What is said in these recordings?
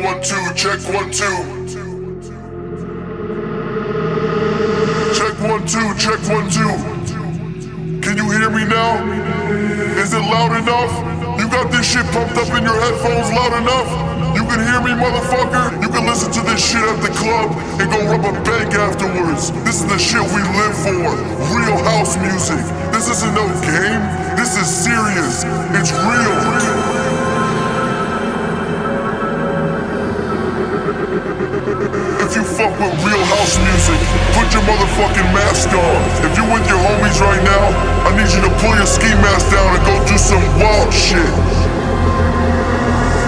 one, two, check one, two. Check one, two, check one, two. Can you hear me now? Is it loud enough? You got this shit pumped up in your headphones loud enough? You can hear me, motherfucker? You can listen to this shit at the club and go rub a bank afterwards. This is the shit we live for. Real house music. This isn't no game. This is serious. It's real. If your motherfucking mask on. If you with your homies right now, I need you to pull your ski mask down and go do some wild shit.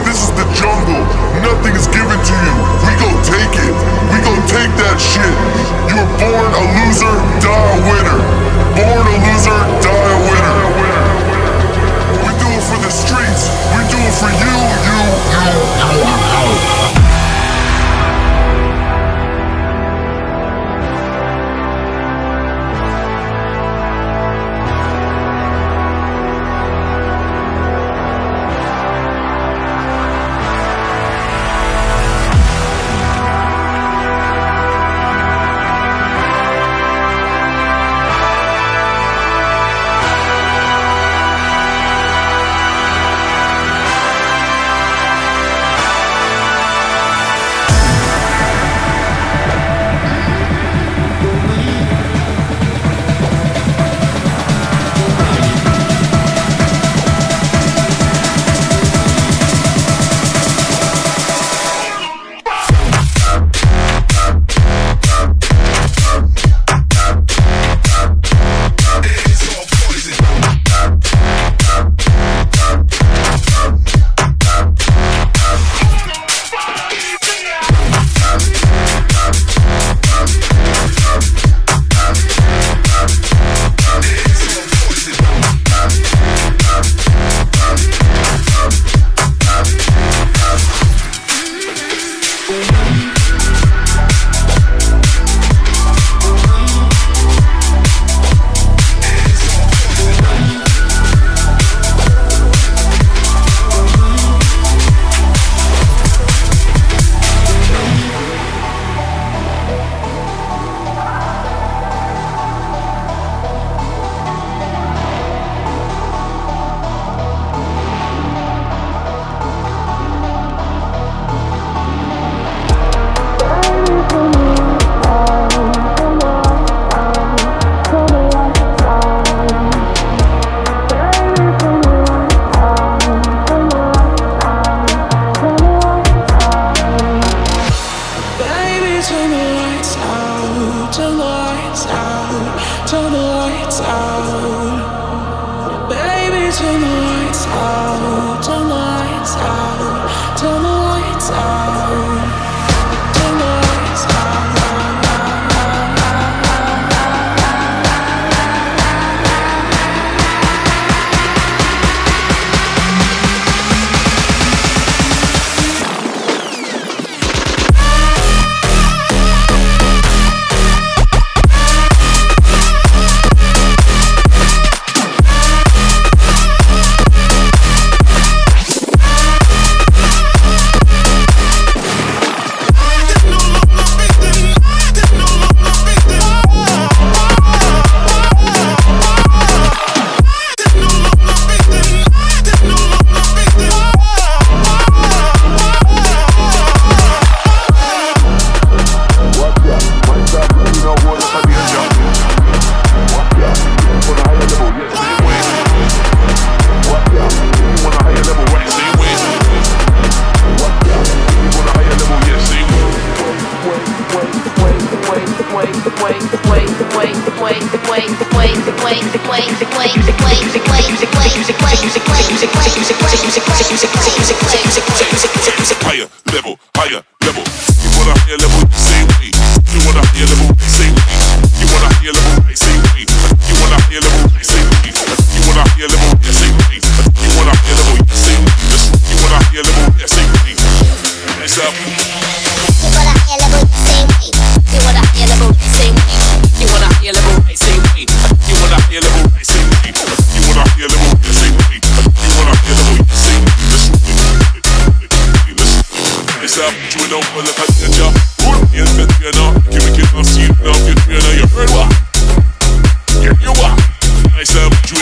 This is the jungle. Nothing is given to you. We go take it. We go take that shit. You were born a loser, die a winner. Born a loser, die a winner. We do it for the streets. We do it for you, you, you, you, you.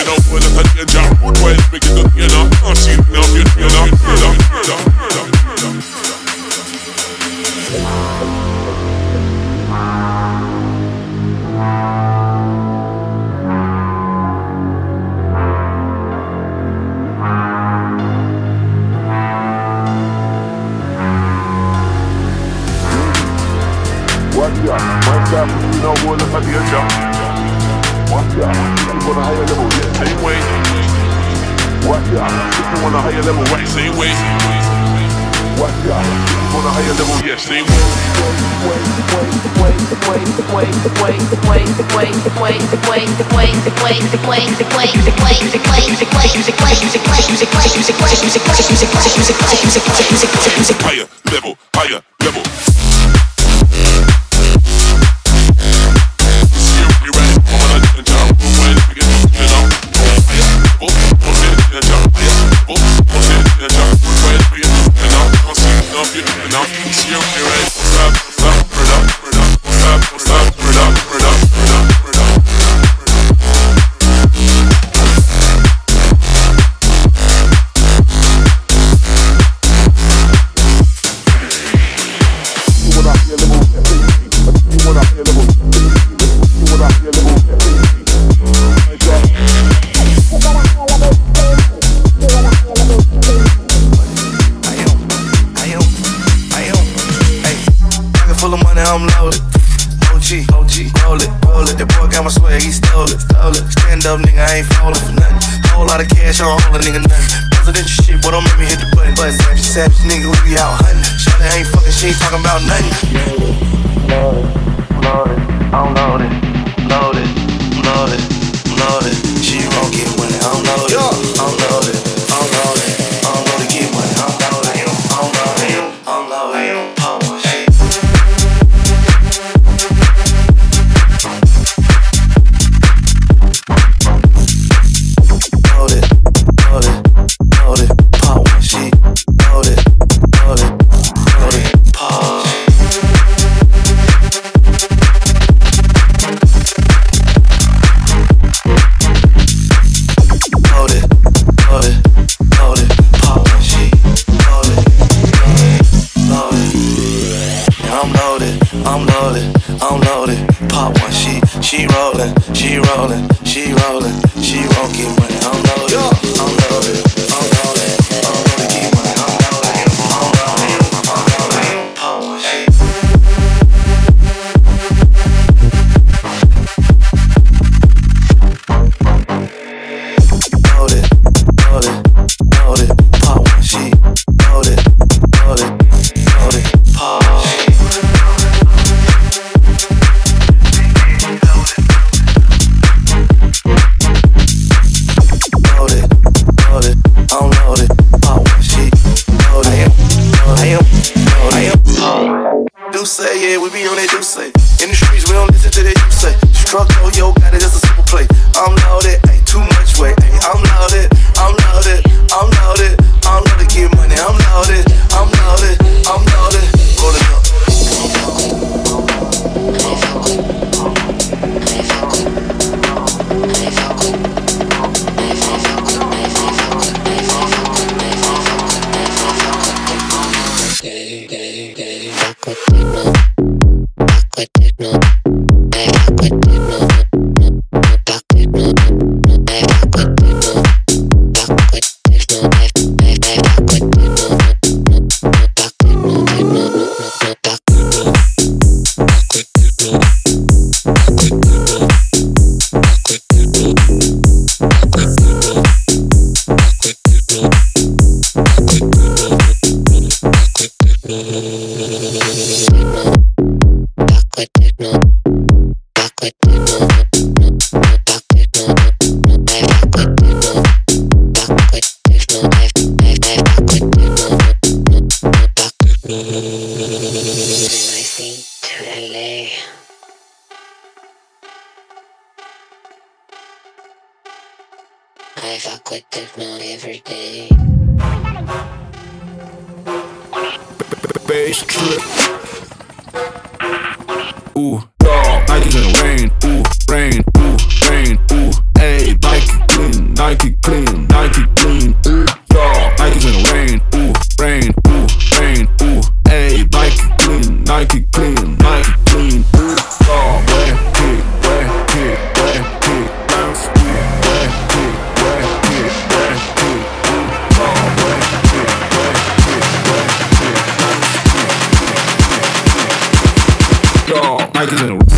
Know, well, look at danger. Make it up, you know, I'll see now, get heard what? Higher level, nothing. Whole lot of cash on all a nigga nothing. Presidential shit, what don't make me hit the button. But savage, savage nigga, we be out hunting. Shawty ain't fucking, she ain't talking about nothing. Loaded, loaded, loaded, I'm loaded, loaded. Mike is a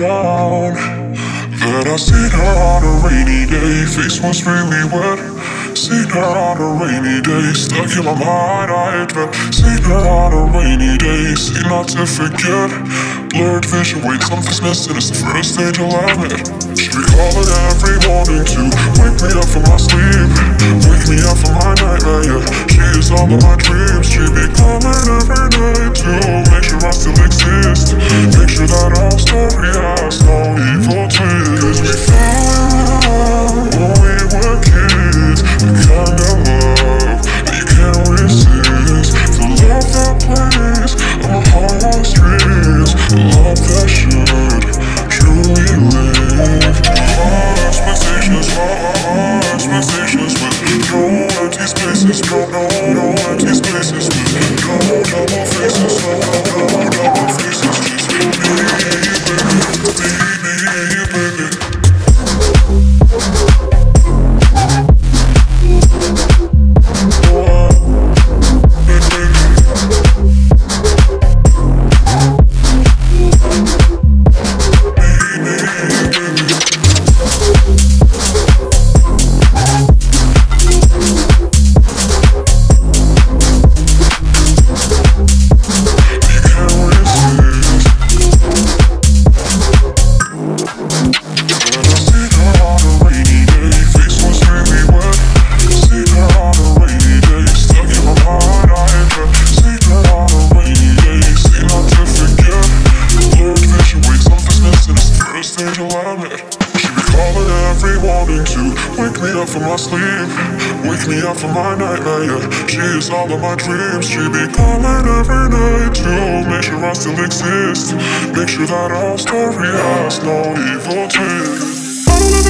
down. Then I sit her on a rainy day Face was really wet. Seen her on a rainy day Stuck in my mind, I admit Seen her on a rainy day Seen not to forget. Blurred vision, wake something's missing It's the first stage alignment Should be calling every morning to Wake me up from my sleep? Wake me up from my nightmare, yeah She is all of my dreams. She be coming every night to Make sure I still exist. Make sure that our story has no evil twist. We fell in love when we were kids The kind of love that you can't resist The love that plays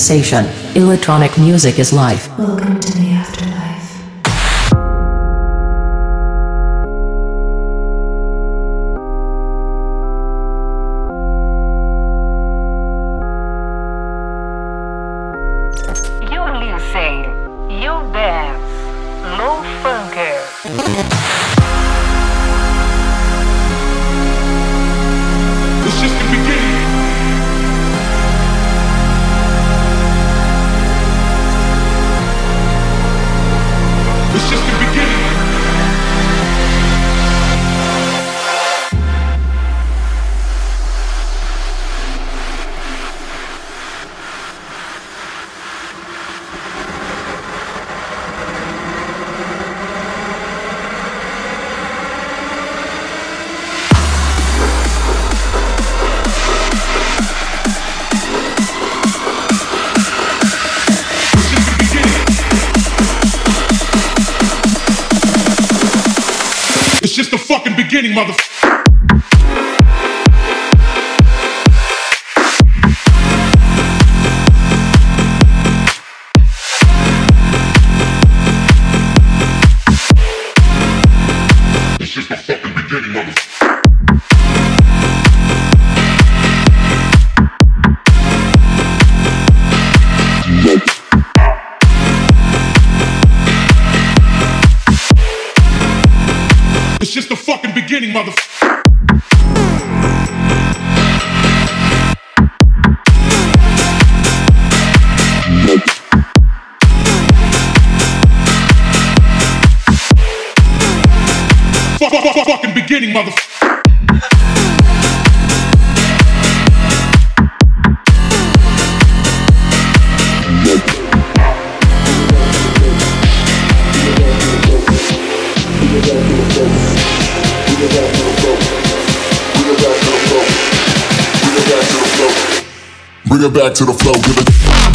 sensation. Electronic music is life. Welcome Bring it back to the flow.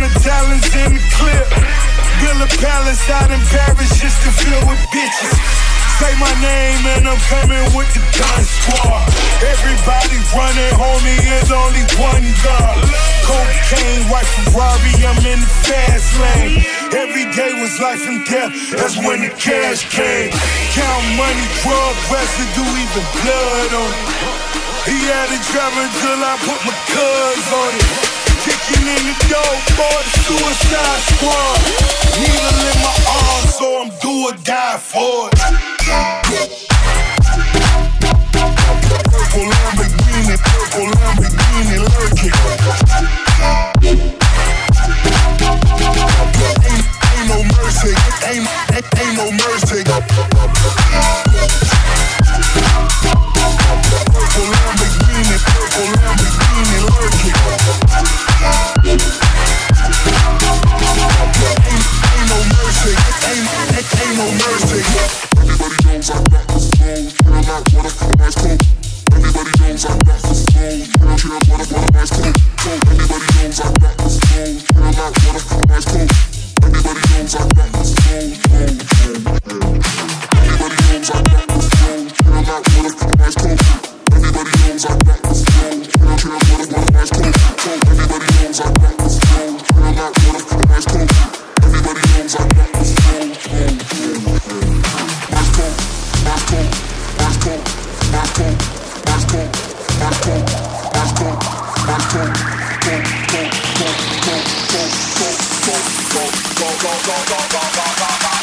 The dollars in the clip. Villa palace out in Paris just to fill with bitches. Say my name and I'm coming with the gun squad. Everybody running, homie, there's only one God. Cocaine, white Ferrari, I'm in the fast lane. Every day was life and death, that's when the cash came. Count money, drug residue, even blood on it. He had a driving till I put my cuz on it in the for the suicide squad. Needle in my arm, so I'm do or die for it. Purple Lamborghini, purple Lamborghini lurking. Ain't, no mercy, ain't, ain't, ain't no mercy.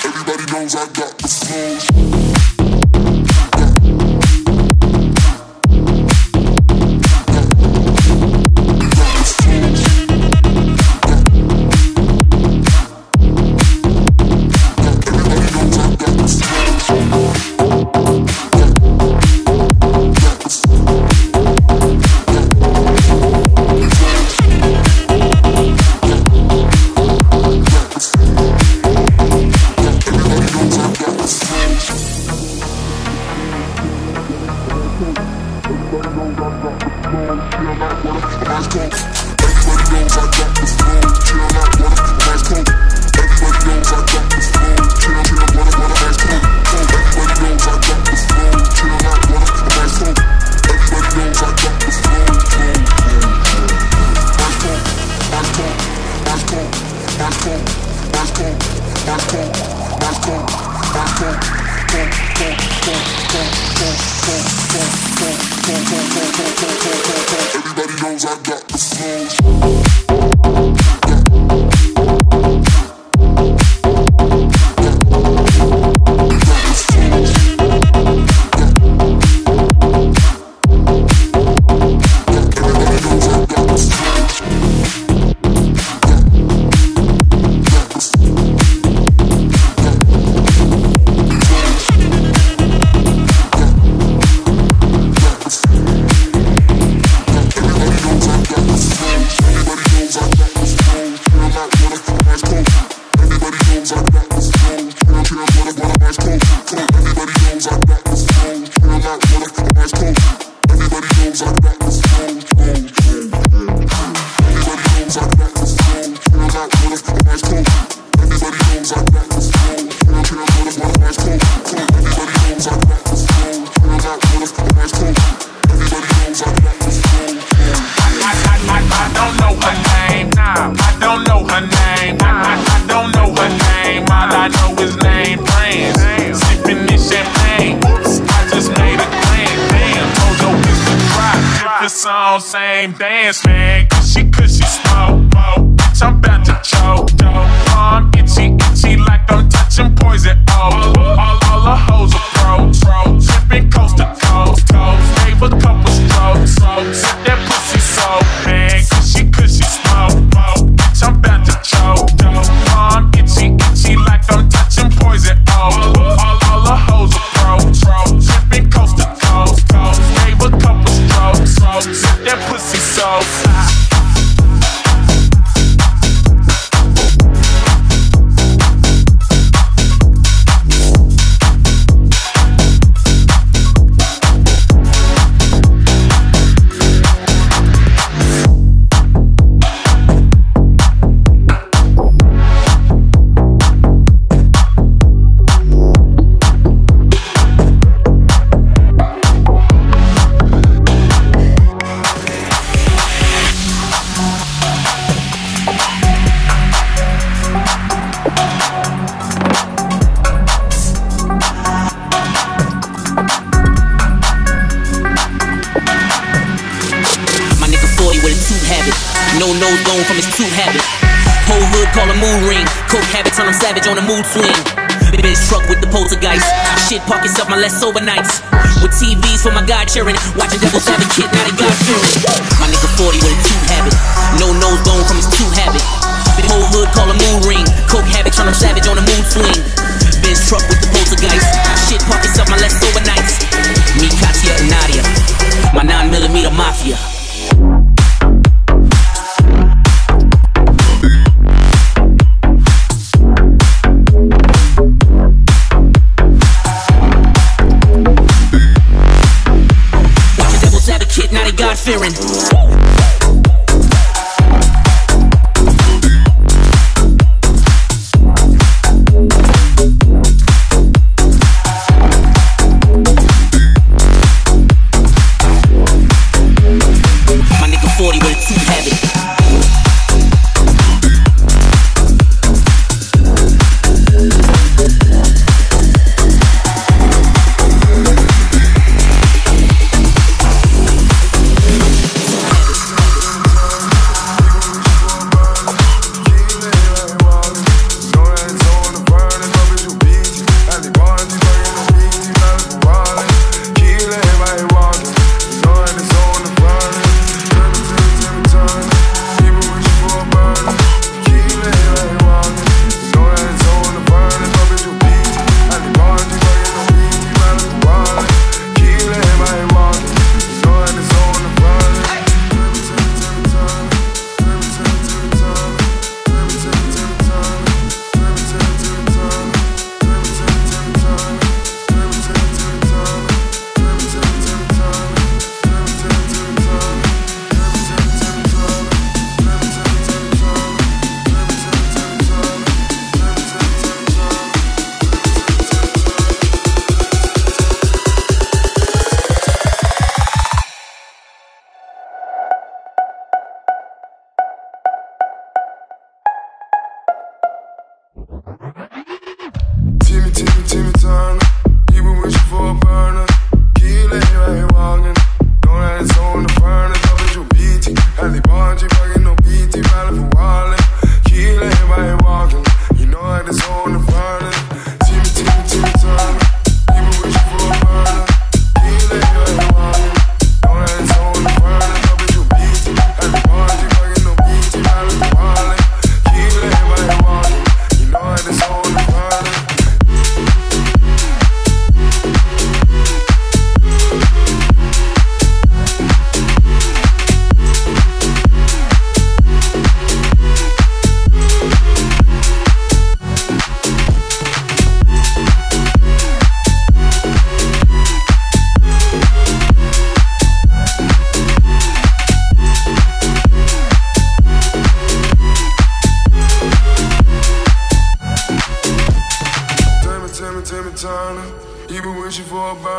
Everybody knows I got the flows. It's his cute habit. Whole hood call a Moon ring. Coke habit turn him savage on a mood swing. Bitch truck with the poltergeist. Shit park yourself my less overnights. With TVs for my God cheering. Watching Devil Savage kid, not a God fearing. My nigga 40 with a two habit. No nose bone from his two habit. Whole hood call a Moon ring. Coke habit turn him savage on a mood swing. Bitch truck with the poltergeist. Shit park yourself my less overnights. Me, Katya, and Nadia. My 9 millimeter mafia. fearing.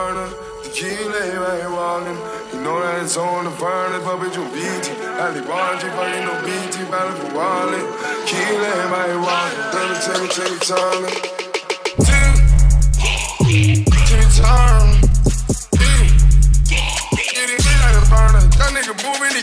burner. The key lay right wallin'. You know that it's on the furnace, but bitch, beat it. Ali Bargy, fucking no BT, battle for wallet. Key lay right wallin'. Let me tell you, tell you, tell you. Turn. Get it, get it, burner. That nigga moving, he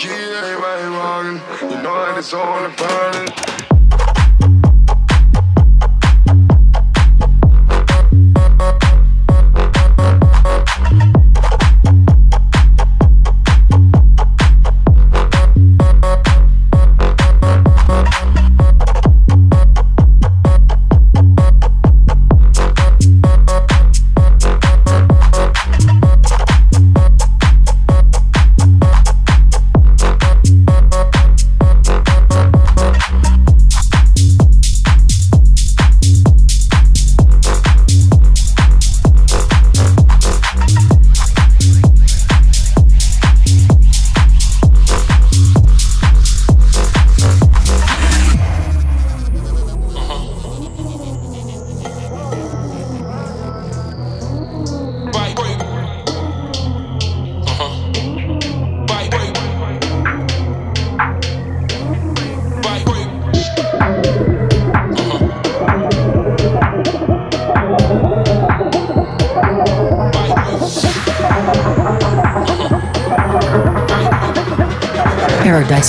Gary one, you know that it's all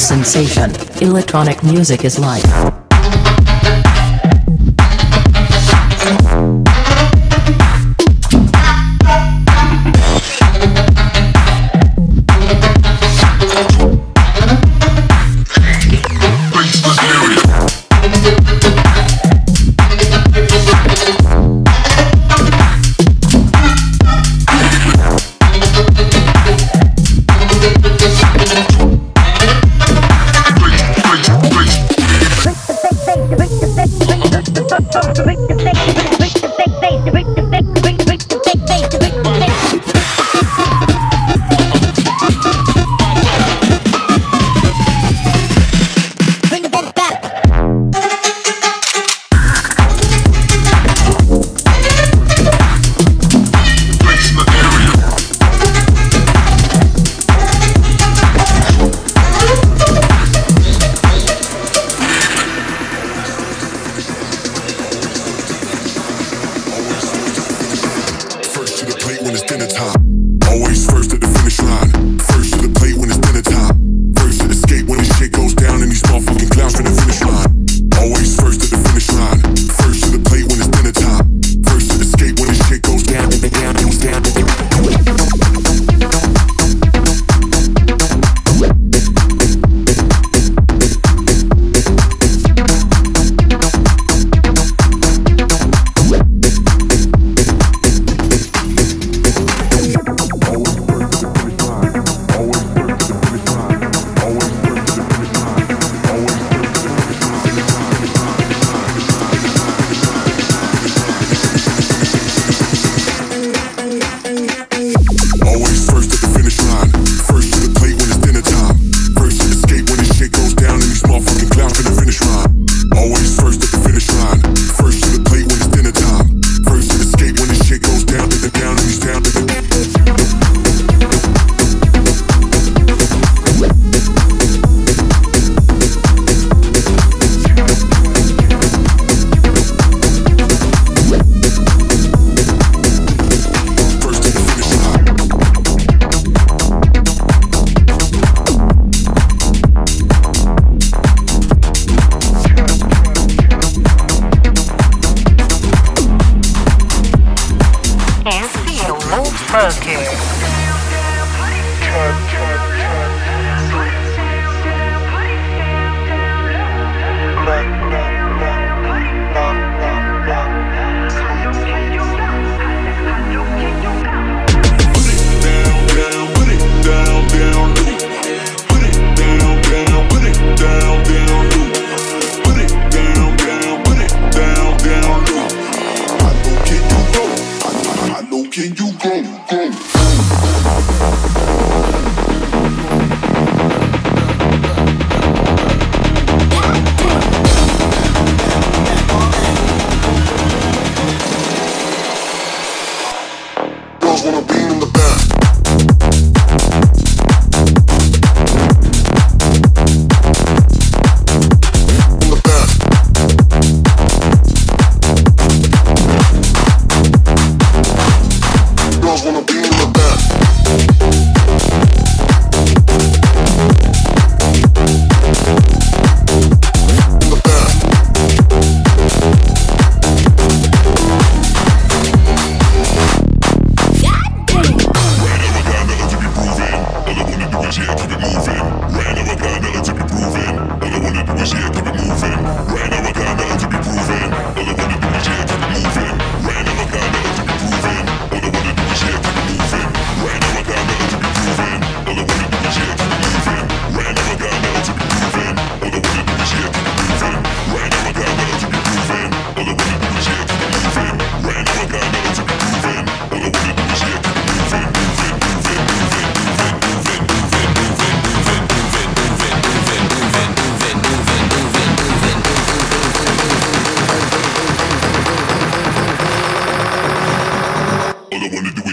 sensation, electronic music is life.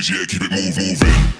yeah, keep it move, moving.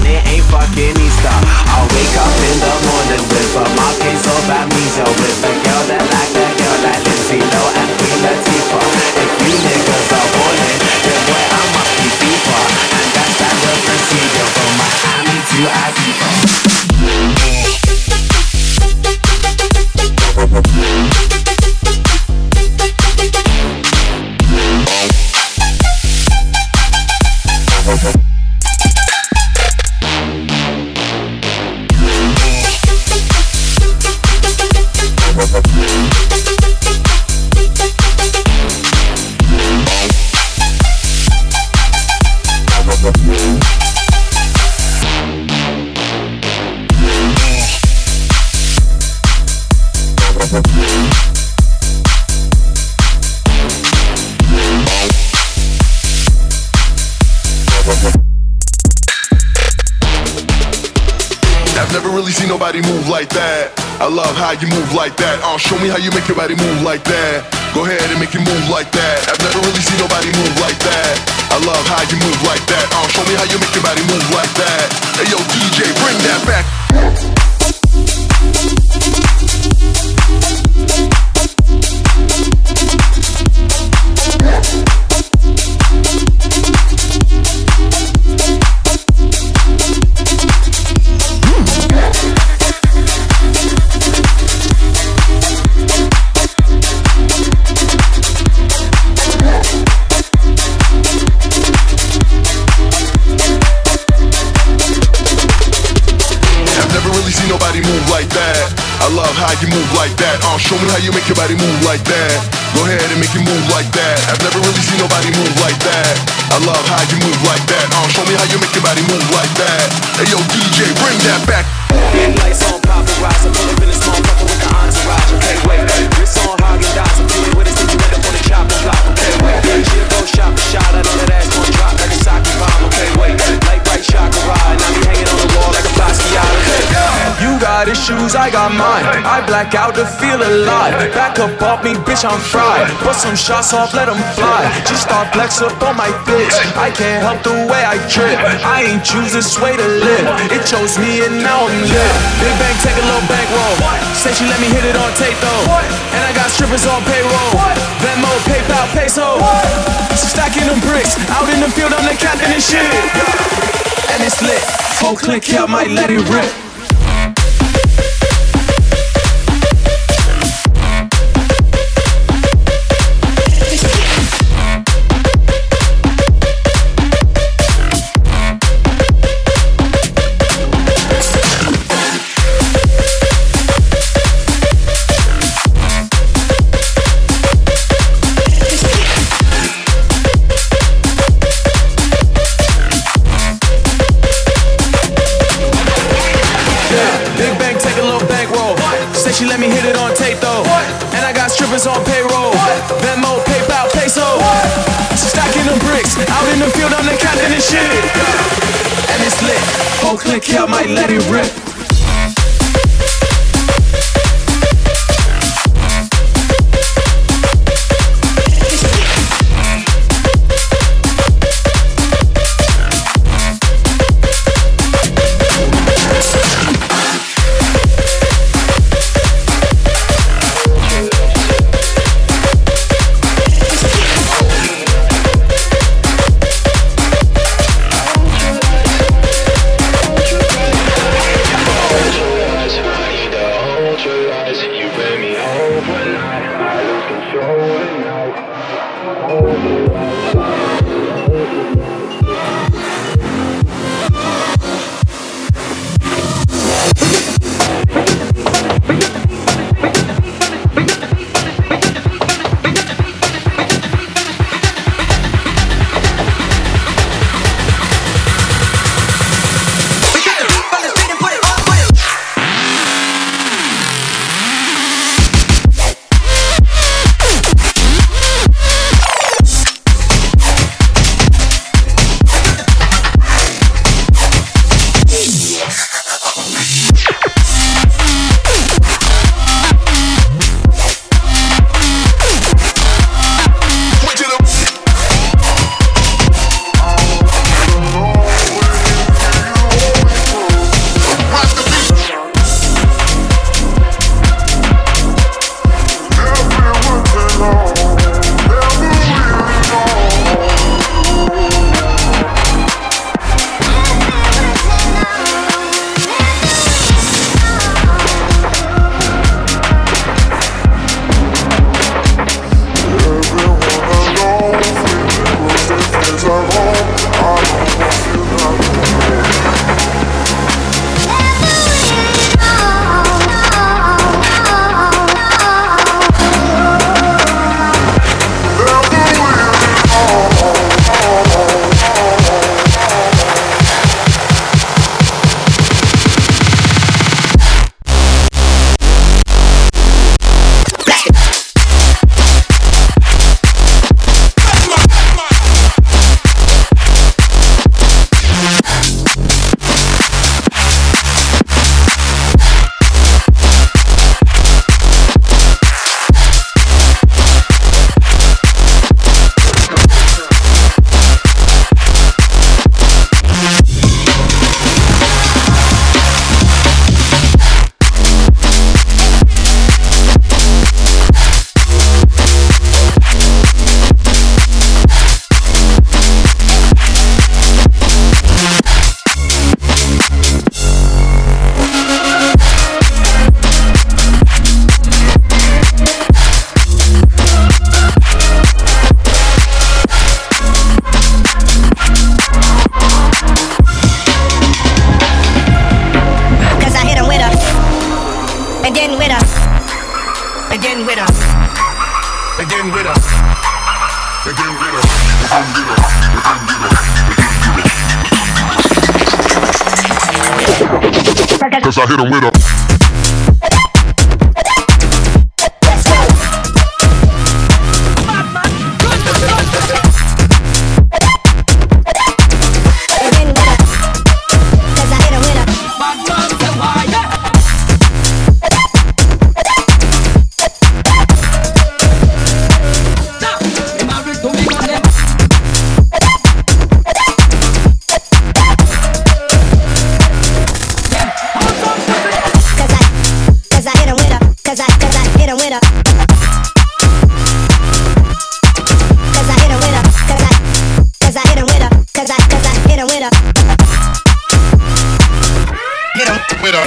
And it ain't fucking Easter. I'll wake up in the morning with a marquise of amnesia With a girl that like a girl like Lindsay Lohan and Queen Latifah If you niggas are ballin', then boy I must be deeper And that's standard procedure from Miami to Ibiza like that. Oh, show me how you make your body move like that. Go ahead and make it move like that. I've never really seen nobody move show me how you make your body move like that. Go ahead and make it move like that. I've never really seen nobody move like that. I love how you move like that. Oh, show me how you make your body move like that. Hey yo, DJ, bring that back. Got issues, I got mine. I black out to feel alive. Back up off me, bitch, I'm fried. Put some shots off, let 'em fly. Just start flex up on my bitch. I can't help the way I trip. I ain't choose this way to live. It chose me and now I'm lit. Big bank, take a little bankroll. Say she let me hit it on tape though. And I got strippers on payroll. Venmo, PayPal, peso. Stacking them bricks. Out in the field, I'm the captain and shit. And it's lit. Full click, yeah, I might let it rip. The captain and it's lit. Whole click, here might let it rip. you bring me overnight. I lose control tonight. Overnight.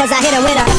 Cause I hit him with a,